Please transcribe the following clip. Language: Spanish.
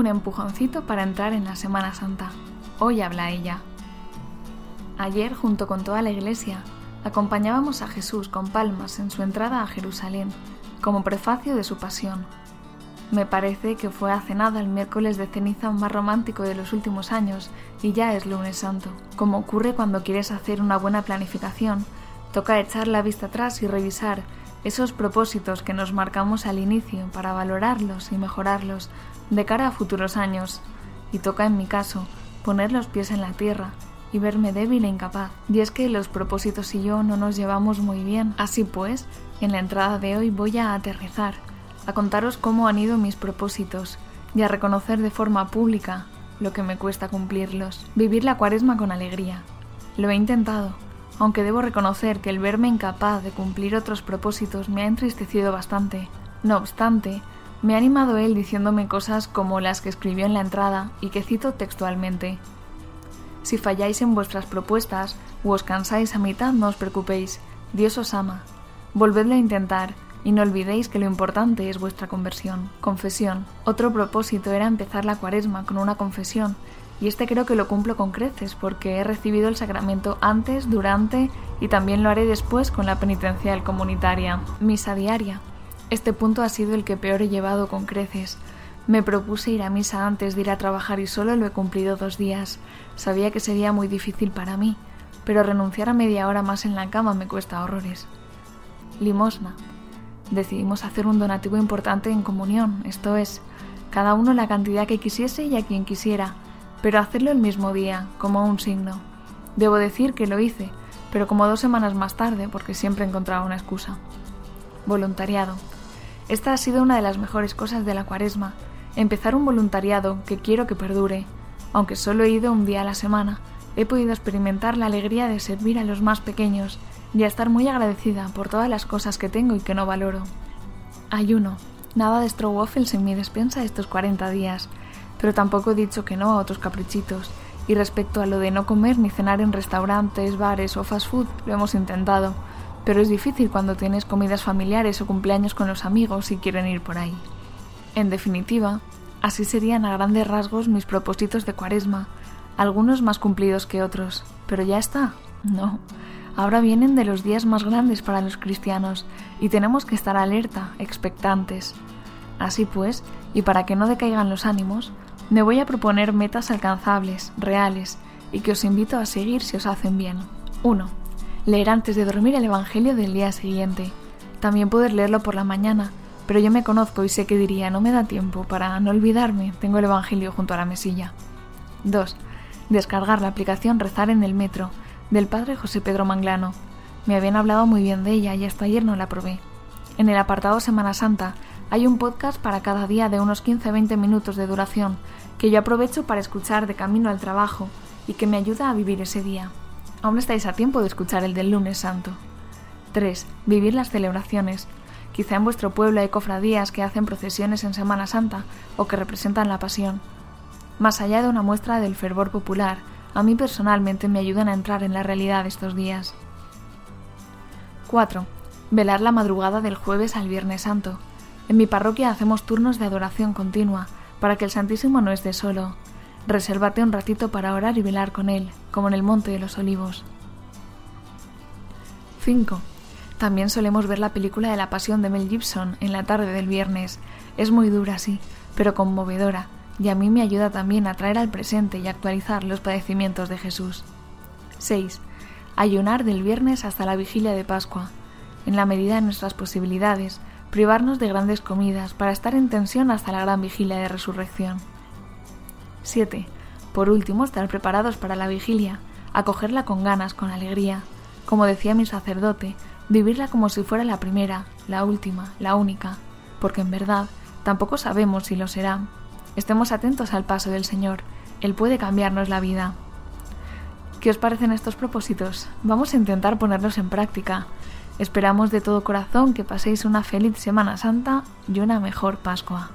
Un empujoncito para entrar en la Semana Santa. Hoy habla ella. Ayer, junto con toda la iglesia, acompañábamos a Jesús con palmas en su entrada a Jerusalén, como prefacio de su pasión. Me parece que fue hace nada el miércoles de ceniza más romántico de los últimos años y ya es lunes santo. Como ocurre cuando quieres hacer una buena planificación, toca echar la vista atrás y revisar esos propósitos que nos marcamos al inicio para valorarlos y mejorarlos de cara a futuros años. Y toca en mi caso poner los pies en la tierra y verme débil e incapaz. Y es que los propósitos y yo no nos llevamos muy bien. Así pues, en la entrada de hoy voy a aterrizar a contaros cómo han ido mis propósitos y a reconocer de forma pública lo que me cuesta cumplirlos. Vivir la cuaresma con alegría. Lo he intentado, aunque debo reconocer que el verme incapaz de cumplir otros propósitos me ha entristecido bastante. No obstante, me ha animado él diciéndome cosas como las que escribió en la entrada y que cito textualmente. Si falláis en vuestras propuestas o os cansáis a mitad, no os preocupéis, Dios os ama. Volvedlo a intentar y no olvidéis que lo importante es vuestra conversión. Confesión. Otro propósito era empezar la cuaresma con una confesión, y este creo que lo cumplo con creces porque he recibido el sacramento antes, durante y también lo haré después con la penitencial comunitaria. Misa diaria. Este punto ha sido el que peor he llevado con creces. Me propuse ir a misa antes de ir a trabajar y solo lo he cumplido dos días. Sabía que sería muy difícil para mí, pero renunciar a media hora más en la cama me cuesta horrores. Limosna decidimos hacer un donativo importante en comunión, esto es, cada uno la cantidad que quisiese y a quien quisiera, pero hacerlo el mismo día, como un signo. Debo decir que lo hice, pero como dos semanas más tarde, porque siempre encontraba una excusa. Voluntariado. Esta ha sido una de las mejores cosas de la cuaresma, empezar un voluntariado que quiero que perdure. Aunque solo he ido un día a la semana, he podido experimentar la alegría de servir a los más pequeños y a estar muy agradecida por todas las cosas que tengo y que no valoro. Ayuno. Nada de strogoffels en mi despensa estos 40 días, pero tampoco he dicho que no a otros caprichitos. Y respecto a lo de no comer ni cenar en restaurantes, bares o fast food, lo hemos intentado, pero es difícil cuando tienes comidas familiares o cumpleaños con los amigos y quieren ir por ahí. En definitiva, así serían a grandes rasgos mis propósitos de cuaresma, algunos más cumplidos que otros, pero ya está. No, ahora vienen de los días más grandes para los cristianos y tenemos que estar alerta, expectantes. Así pues, y para que no decaigan los ánimos, me voy a proponer metas alcanzables, reales, y que os invito a seguir si os hacen bien. 1. Leer antes de dormir el Evangelio del día siguiente. También poder leerlo por la mañana, pero yo me conozco y sé que diría no me da tiempo para no olvidarme, tengo el Evangelio junto a la mesilla. 2. Descargar la aplicación Rezar en el Metro del padre José Pedro Manglano. Me habían hablado muy bien de ella y hasta ayer no la probé. En el apartado Semana Santa hay un podcast para cada día de unos 15-20 minutos de duración que yo aprovecho para escuchar de camino al trabajo y que me ayuda a vivir ese día. Aún estáis a tiempo de escuchar el del lunes santo. 3. Vivir las celebraciones. Quizá en vuestro pueblo hay cofradías que hacen procesiones en Semana Santa o que representan la pasión. Más allá de una muestra del fervor popular, a mí personalmente me ayudan a entrar en la realidad estos días. 4. Velar la madrugada del jueves al Viernes Santo. En mi parroquia hacemos turnos de adoración continua, para que el Santísimo no esté solo. Resérvate un ratito para orar y velar con él, como en el Monte de los Olivos. 5. También solemos ver la película de la Pasión de Mel Gibson en la tarde del viernes. Es muy dura, sí, pero conmovedora, y a mí me ayuda también a traer al presente y actualizar los padecimientos de Jesús. 6. Ayunar del viernes hasta la vigilia de Pascua. En la medida de nuestras posibilidades, privarnos de grandes comidas para estar en tensión hasta la gran vigilia de resurrección. 7. Por último, estar preparados para la vigilia, acogerla con ganas, con alegría. Como decía mi sacerdote, vivirla como si fuera la primera, la última, la única, porque en verdad tampoco sabemos si lo será, Estemos atentos al paso del Señor. Él puede cambiarnos la vida. ¿Qué os parecen estos propósitos? Vamos a intentar ponerlos en práctica. Esperamos de todo corazón que paséis una feliz Semana Santa y una mejor Pascua.